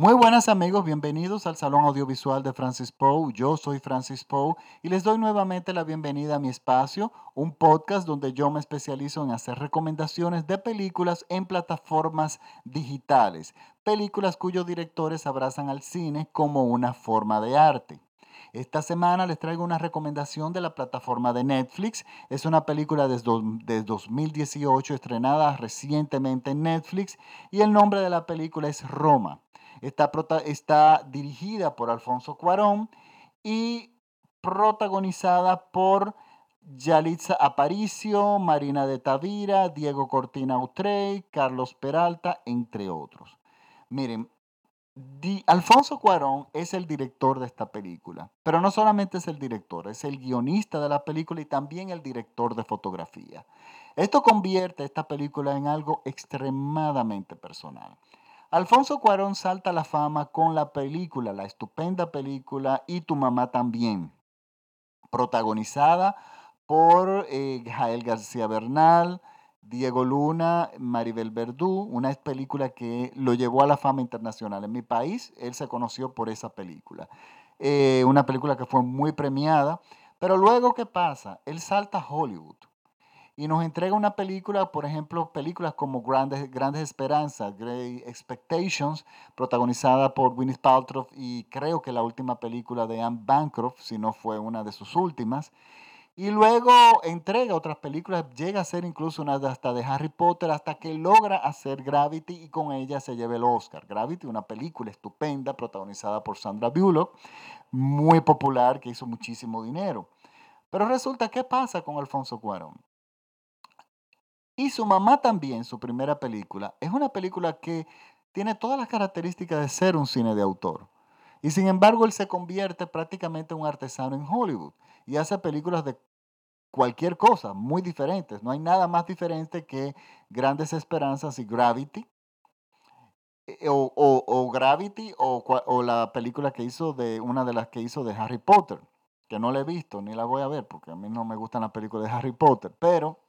Muy buenas amigos, bienvenidos al Salón Audiovisual de Francis Poe. Yo soy Francis Poe y les doy nuevamente la bienvenida a mi espacio, un podcast donde yo me especializo en hacer recomendaciones de películas en plataformas digitales, películas cuyos directores abrazan al cine como una forma de arte. Esta semana les traigo una recomendación de la plataforma de Netflix. Es una película de 2018 estrenada recientemente en Netflix y el nombre de la película es Roma. Está, está dirigida por Alfonso Cuarón y protagonizada por Yalitza Aparicio, Marina de Tavira, Diego Cortina Utrey, Carlos Peralta, entre otros. Miren, Alfonso Cuarón es el director de esta película, pero no solamente es el director, es el guionista de la película y también el director de fotografía. Esto convierte esta película en algo extremadamente personal. Alfonso Cuarón salta a la fama con la película, la estupenda película Y tu mamá también, protagonizada por eh, Jael García Bernal, Diego Luna, Maribel Verdú, una película que lo llevó a la fama internacional. En mi país, él se conoció por esa película. Eh, una película que fue muy premiada, pero luego, ¿qué pasa? Él salta a Hollywood y nos entrega una película, por ejemplo, películas como Grandes, Grandes Esperanzas, Great Expectations, protagonizada por Gwyneth Paltrow y creo que la última película de Anne Bancroft, si no fue una de sus últimas. Y luego entrega otras películas, llega a ser incluso una hasta de Harry Potter, hasta que logra hacer Gravity y con ella se lleva el Oscar. Gravity, una película estupenda protagonizada por Sandra Bullock, muy popular, que hizo muchísimo dinero. Pero resulta, ¿qué pasa con Alfonso Cuarón? Y su mamá también, su primera película, es una película que tiene todas las características de ser un cine de autor. Y sin embargo, él se convierte prácticamente en un artesano en Hollywood y hace películas de cualquier cosa, muy diferentes. No hay nada más diferente que Grandes Esperanzas y Gravity. Eh, o, Gravity o, o, la película que hizo de una de las que hizo de Harry Potter, que no la he visto ni la voy a ver porque a mí no me gustan las películas de Harry Potter, pero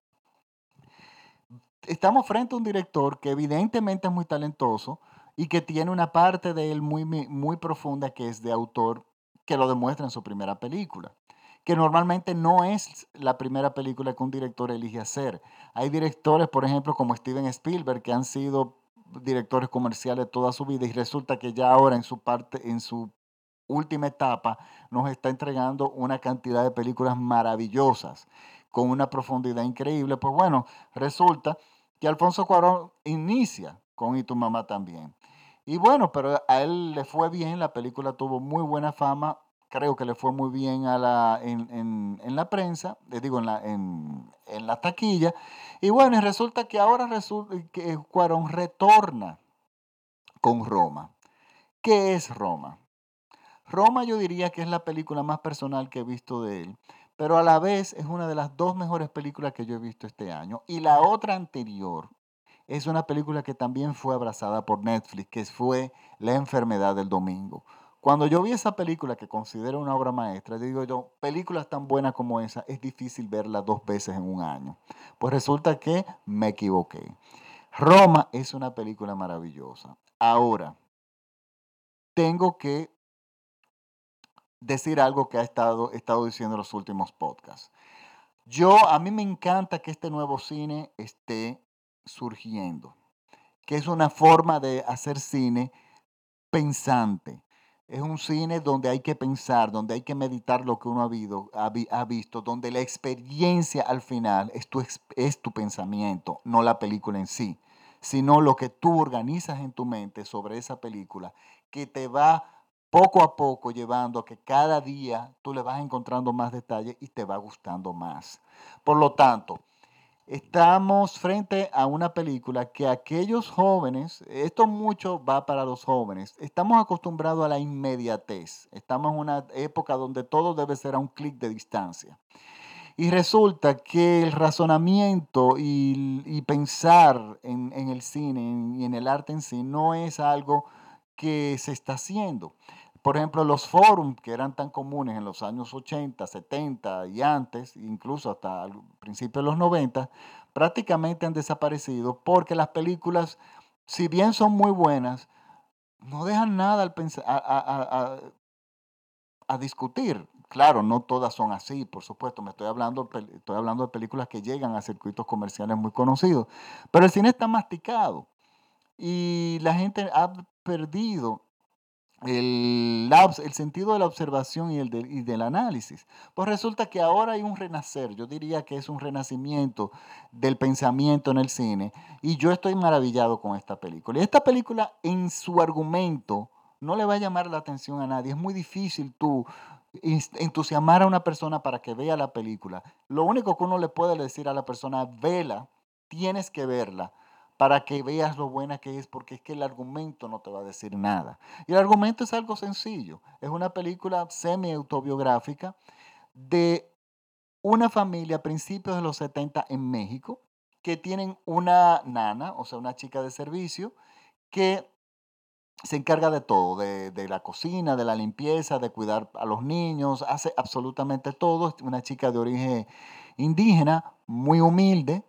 estamos frente a un director que evidentemente es muy talentoso y que tiene una parte de él muy, muy profunda que es de autor, que lo demuestra en su primera película que normalmente no es la primera película que un director elige hacer. Hay directores, por ejemplo, como Steven Spielberg, que han sido directores comerciales toda su vida y resulta que ya ahora en su parte, en su última etapa, nos está entregando una cantidad de películas maravillosas, con una profundidad increíble. Pues bueno, resulta que Alfonso Cuarón inicia con Y tu mamá también. Y bueno, pero a él le fue bien, la película tuvo muy buena fama, creo que le fue muy bien a la, en, la prensa, les digo, en la, en, la taquilla. Y bueno, y resulta que ahora resulta que Cuarón retorna con Roma. ¿Qué es Roma? Roma yo diría que es la película más personal que he visto de él, pero a la vez es una de las dos mejores películas que yo he visto este año. Y la otra anterior es una película que también fue abrazada por Netflix, que fue La enfermedad del domingo. Cuando yo vi esa película que considero una obra maestra, digo yo, películas tan buenas como esa, es difícil verlas dos veces en un año. Pues resulta que me equivoqué. Roma es una película maravillosa. Ahora, tengo que decir algo que ha estado, estado diciendo en los últimos podcasts. Yo, a mí me encanta que este nuevo cine esté surgiendo, que es una forma de hacer cine pensante, es un cine donde hay que pensar, donde hay que meditar lo que uno ha, ha, visto, donde la experiencia al final es tu, es tu pensamiento, no la película en sí, sino lo que tú organizas en tu mente sobre esa película, que te va poco a poco llevando a que cada día tú le vas encontrando más detalles y te va gustando más. Por lo tanto, estamos frente a una película que aquellos jóvenes, esto mucho va para los jóvenes, estamos acostumbrados a la inmediatez, estamos en una época donde todo debe ser a un clic de distancia. Y resulta que el razonamiento y, pensar en, en, el cine y en el arte en sí no es algo que se está haciendo. Por ejemplo, los forums que eran tan comunes en los años 80, 70 y antes, incluso hasta el principio de los 90, prácticamente han desaparecido porque las películas, si bien son muy buenas, no dejan nada al a, a, discutir. Claro, no todas son así, por supuesto. Me estoy hablando, estoy hablando de películas que llegan a circuitos comerciales muy conocidos. Pero el cine está masticado y la gente ha perdido el, el sentido de la observación y, el y del análisis. Pues resulta que ahora hay un renacer, yo diría que es un renacimiento del pensamiento en el cine y yo estoy maravillado con esta película. Y esta película en su argumento no le va a llamar la atención a nadie, es muy difícil tú entusiasmar a una persona para que vea la película. Lo único que uno le puede decir a la persona, vela, tienes que verla para que veas lo buena que es, porque es que el argumento no te va a decir nada. Y el argumento es algo sencillo. Es una película semi-autobiográfica de una familia a principios de los 70 en México que tienen una nana, o sea, una chica de servicio, que se encarga de todo, de, de, la cocina, de la limpieza, de cuidar a los niños, hace absolutamente todo. Una chica de origen indígena, muy humilde,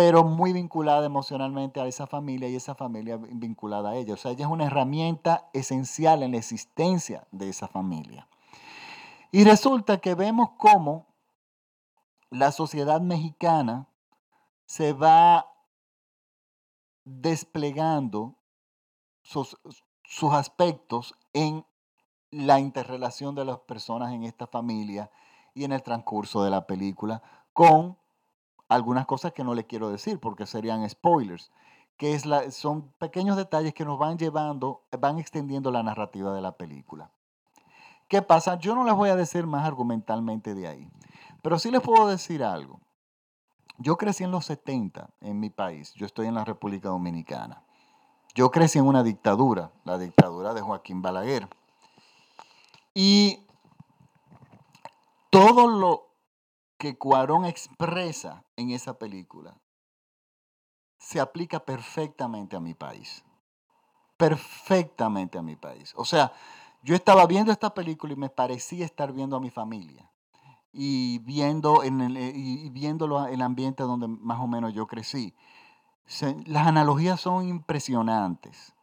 pero muy vinculada emocionalmente a esa familia y esa familia vinculada a ella. O sea, ella es una herramienta esencial en la existencia de esa familia. Y resulta que vemos cómo la sociedad mexicana se va desplegando sus, sus aspectos en la interrelación de las personas en esta familia y en el transcurso de la película con algunas cosas que no le quiero decir porque serían spoilers, que es la, son pequeños detalles que nos van llevando, van extendiendo la narrativa de la película. ¿Qué pasa? Yo no les voy a decir más argumentalmente de ahí, pero sí les puedo decir algo. Yo crecí en los 70 en mi país, yo estoy en la República Dominicana. Yo crecí en una dictadura, la dictadura de Joaquín Balaguer. Y todo lo que Cuarón expresa en esa película se aplica perfectamente a mi país. Perfectamente a mi país. O sea, yo estaba viendo esta película y me parecía estar viendo a mi familia y viendo en el, eh, y viéndolo el ambiente donde más o menos yo crecí. las analogías son impresionantes.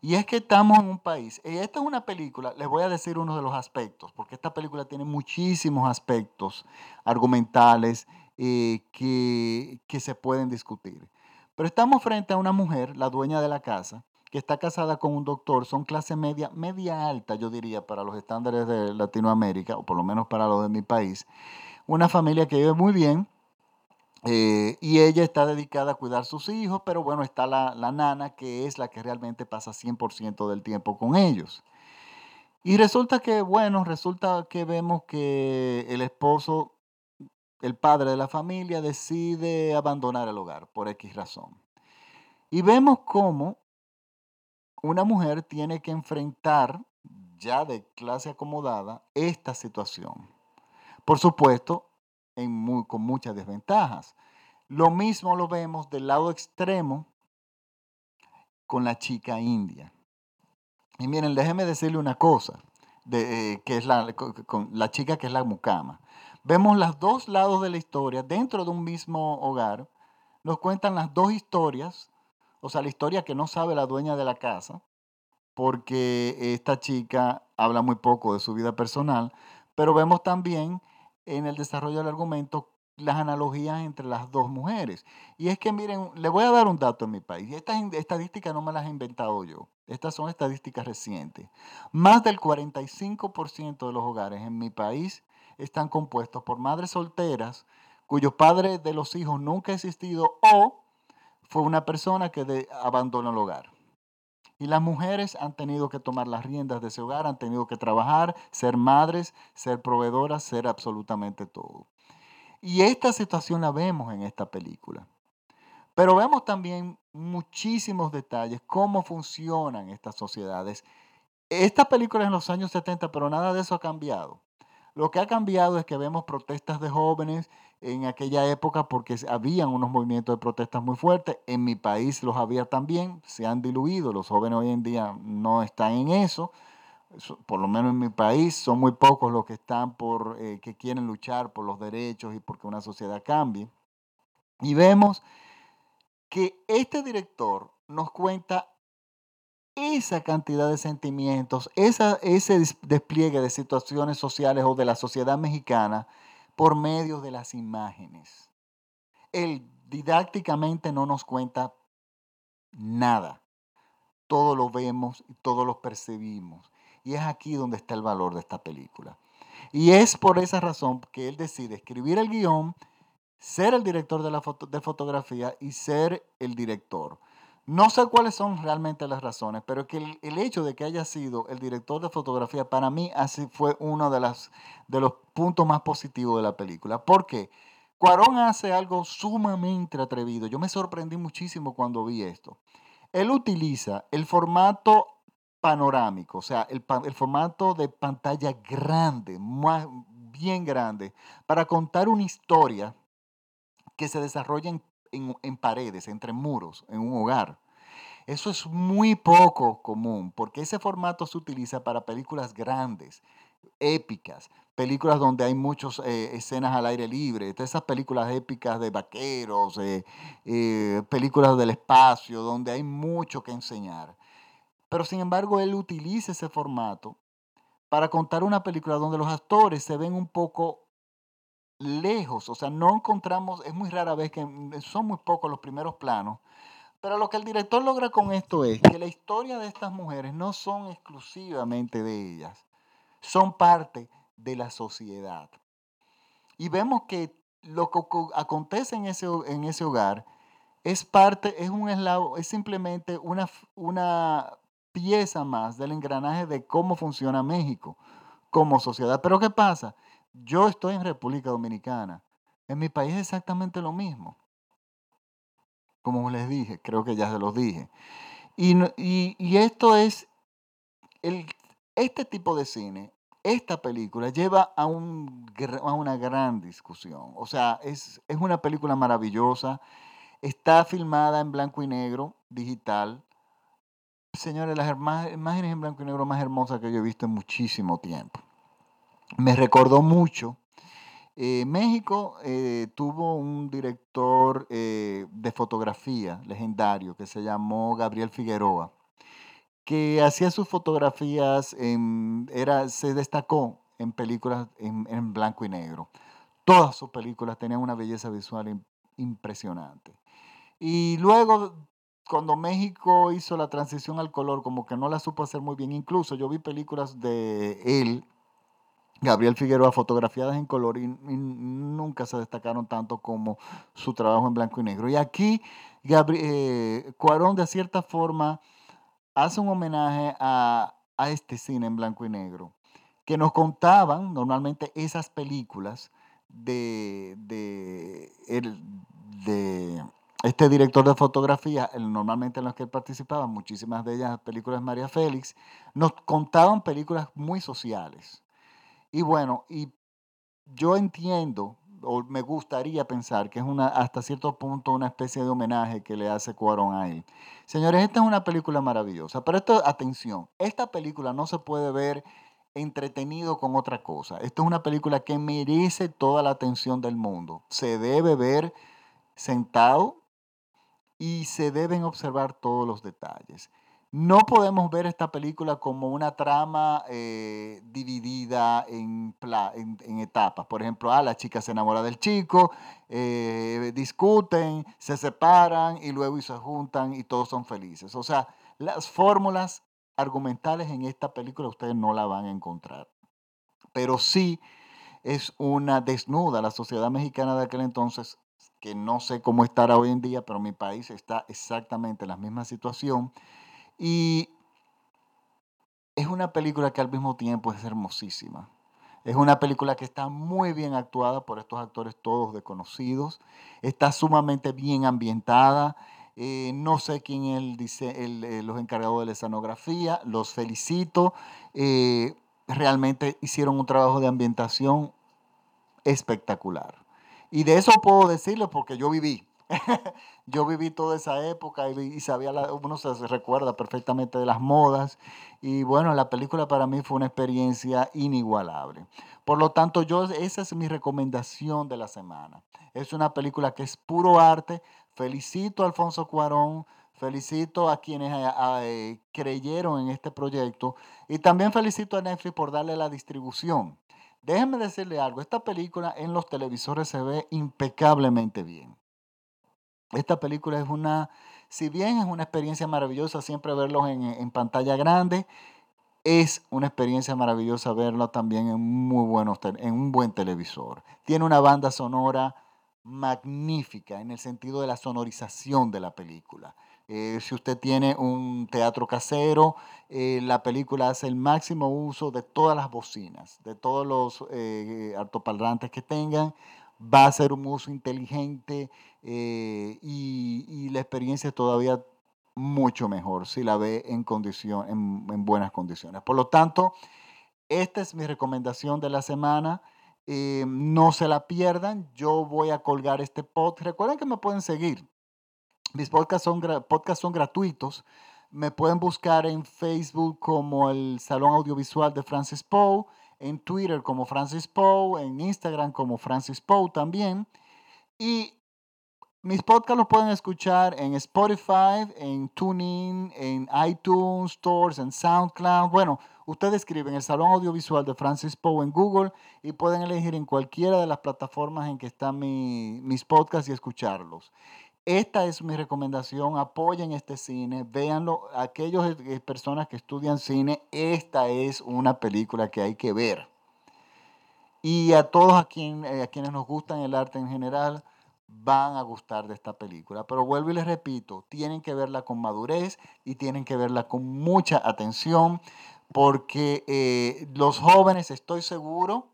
Y es que estamos en un país, y esta es una película, les voy a decir uno de los aspectos, porque esta película tiene muchísimos aspectos argumentales eh, que, que se pueden discutir. Pero estamos frente a una mujer, la dueña de la casa, que está casada con un doctor, son clase media, media alta, yo diría, para los estándares de Latinoamérica, o por lo menos para los de mi país. Una familia que vive muy bien, eh, y ella está dedicada a cuidar sus hijos, pero bueno, está la, la nana que es la que realmente pasa 100% del tiempo con ellos. Y resulta que, bueno, resulta que vemos que el esposo, el padre de la familia, decide abandonar el hogar por X razón. Y vemos cómo una mujer tiene que enfrentar, ya de clase acomodada, esta situación. Por supuesto, con muchas desventajas. Lo mismo lo vemos del lado extremo con la chica india. Y miren, déjenme decirle una cosa, de, eh, que es la, con la chica que es la mucama. Vemos los dos lados de la historia dentro de un mismo hogar. Nos cuentan las dos historias, o sea, la historia que no sabe la dueña de la casa, porque esta chica habla muy poco de su vida personal, pero vemos también en el desarrollo del argumento las analogías entre las dos mujeres. Y es que, miren, le voy a dar un dato en mi país. Estas estadísticas no me las he inventado yo. Estas son estadísticas recientes. Más del 45% de los hogares en mi país están compuestos por madres solteras cuyos padres de los hijos nunca ha existido o fue una persona que abandonó el hogar. Y las mujeres han tenido que tomar las riendas de ese hogar, han tenido que trabajar, ser madres, ser proveedoras, ser absolutamente todo. Y esta situación la vemos en esta película. Pero vemos también muchísimos detalles, cómo funcionan estas sociedades. Esta película es en los años 70, pero nada de eso ha cambiado. Lo que ha cambiado es que vemos protestas de jóvenes en aquella época porque habían unos movimientos de protestas muy fuertes. En mi país los había también, se han diluido. Los jóvenes hoy en día no están en eso. Por lo menos en mi país son muy pocos los que están por, eh, que quieren luchar por los derechos y porque una sociedad cambie. Y vemos que este director nos cuenta esa cantidad de sentimientos, ese despliegue de situaciones sociales o de la sociedad mexicana por medio de las imágenes. Él didácticamente no nos cuenta nada. Todo lo vemos y todo lo percibimos. Y es aquí donde está el valor de esta película. Y es por esa razón que él decide escribir el guion, ser el director de fotografía y ser el director. No sé cuáles son realmente las razones, pero que el, hecho de que haya sido el director de fotografía para mí así fue uno de, de los puntos más positivos de la película. ¿Por qué? Cuarón hace algo sumamente atrevido. Yo me sorprendí muchísimo cuando vi esto. Él utiliza el formato panorámico, o sea, el, formato de pantalla grande, más, bien grande, para contar una historia que se desarrolla en en, paredes, entre muros, en un hogar. Eso es muy poco común porque ese formato se utiliza para películas grandes, épicas, películas donde hay muchas eh, escenas al aire libre, esas películas épicas de vaqueros, eh, películas del espacio, donde hay mucho que enseñar. Pero sin embargo, él utiliza ese formato para contar una película donde los actores se ven un poco lejos, o sea, no encontramos, es muy rara vez que mm, son muy pocos los primeros planos, pero lo que el director logra con esto es que la historia de estas mujeres no son exclusivamente de ellas, son parte de la sociedad. Y vemos que lo que acontece en ese, en ese hogar es parte, es un eslavo, es simplemente una, una pieza más del engranaje de cómo funciona México como sociedad. Pero ¿qué pasa? Yo estoy en República Dominicana. En mi país es exactamente lo mismo. Como les dije, creo que ya se los dije. Y, esto es, el, este tipo de cine, esta película lleva a, un, a una gran discusión. O sea, es, es una película maravillosa. Está filmada en blanco y negro, digital. Señores, las imágenes en blanco y negro más hermosas que yo he visto en muchísimo tiempo me recordó mucho. Eh, México eh, tuvo un director eh, de fotografía legendario que se llamó Gabriel Figueroa, que hacía sus fotografías, en, era, se destacó en películas en, blanco y negro. Todas sus películas tenían una belleza visual impresionante. Y luego, cuando México hizo la transición al color, como que no la supo hacer muy bien. Incluso yo vi películas de él Gabriel Figueroa fotografiadas en color y, nunca se destacaron tanto como su trabajo en blanco y negro. Y aquí eh, Cuarón de cierta forma hace un homenaje a, este cine en blanco y negro, que nos contaban normalmente esas películas de, de, este director de fotografía, normalmente en las que él participaba, muchísimas de ellas películas María Félix, nos contaban películas muy sociales y bueno, y yo entiendo, o me gustaría pensar que es una, hasta cierto punto una especie de homenaje que le hace Cuarón a él. Señores, esta es una película maravillosa, pero esto, atención, esta película no se puede ver entretenido con otra cosa. Esta es una película que merece toda la atención del mundo. Se debe ver sentado y se deben observar todos los detalles. No podemos ver esta película como una trama eh, dividida en, etapas. Por ejemplo, ah, la chica se enamora del chico, eh, discuten, se separan y luego se juntan y todos son felices. O sea, las fórmulas argumentales en esta película ustedes no la van a encontrar. Pero sí es una desnuda. La sociedad mexicana de aquel entonces, que no sé cómo estará hoy en día, pero mi país está exactamente en la misma situación y es una película que al mismo tiempo es hermosísima. Es una película que está muy bien actuada por estos actores todos desconocidos. Está sumamente bien ambientada. Eh, no sé quién es el, eh, los encargados de la escenografía. Los felicito. Eh, realmente hicieron un trabajo de ambientación espectacular. Y de eso puedo decirlo porque yo viví. yo viví toda esa época y, sabía, uno se recuerda perfectamente de las modas y bueno, la película para mí fue una experiencia inigualable. Por lo tanto, yo, esa es mi recomendación de la semana. Es una película que es puro arte. Felicito a Alfonso Cuarón, Felicito a quienes eh, eh, creyeron en este proyecto y también felicito a Netflix por darle la distribución. Déjenme decirle algo, esta película en los televisores se ve impecablemente bien. Esta película es una, si bien es una experiencia maravillosa siempre verlos en, pantalla grande, es una experiencia maravillosa verlo también en, muy en un buen televisor. Tiene una banda sonora magnífica en el sentido de la sonorización de la película. Eh, si usted tiene un teatro casero, eh, la película hace el máximo uso de todas las bocinas, de todos los eh, altoparlantes que tengan. Va a ser un uso inteligente y, la experiencia es todavía mucho mejor si la ve en, condición, en, buenas condiciones. Por lo tanto, esta es mi recomendación de la semana. no se la pierdan. Yo voy a colgar este pod. Recuerden que me pueden seguir mis podcasts son, son gratuitos. Me pueden buscar en Facebook como el Salón Audiovisual de Francis Poe, en Twitter como Francis Poe, en Instagram como Francis Poe también. Y mis podcasts los pueden escuchar en Spotify, en TuneIn, en iTunes Stores, en SoundCloud. Bueno, ustedes escriben el Salón Audiovisual de Francis Poe en Google y pueden elegir en cualquiera de las plataformas en que están mis podcasts y escucharlos. Esta es mi recomendación, apoyen este cine, véanlo, aquellas eh, personas que estudian cine, esta es una película que hay que ver. Y a todos a, eh, a quienes nos gustan el arte en general, van a gustar de esta película. Pero vuelvo y les repito, tienen que verla con madurez y tienen que verla con mucha atención, porque eh, los jóvenes estoy seguro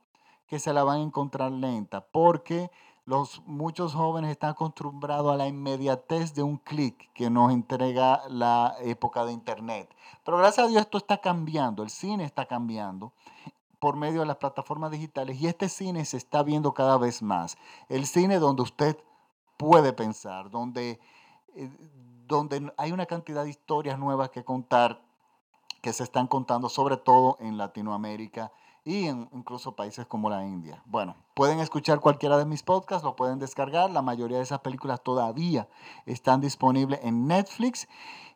que se la van a encontrar lenta, porque los, muchos jóvenes están acostumbrados a la inmediatez de un clic que nos entrega la época de Internet. Pero gracias a Dios esto está cambiando, el cine está cambiando por medio de las plataformas digitales y este cine se está viendo cada vez más. El cine donde usted puede pensar, donde, eh, donde hay una cantidad de historias nuevas que contar que se están contando sobre todo en Latinoamérica y en incluso países como la India. Bueno, pueden escuchar cualquiera de mis podcasts, lo pueden descargar. La mayoría de esas películas todavía están disponibles en Netflix.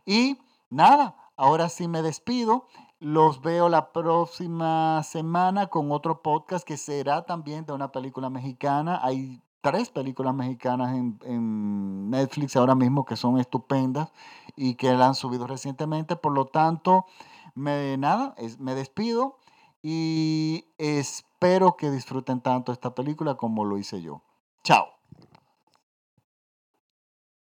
Y nada, ahora sí me despido. Los veo la próxima semana con otro podcast que será también de una película mexicana. Hay tres películas mexicanas en, Netflix ahora mismo que son estupendas y que la han subido recientemente. Por lo tanto, me, nada, me despido y espero que disfruten tanto esta película como lo hice yo. Chao.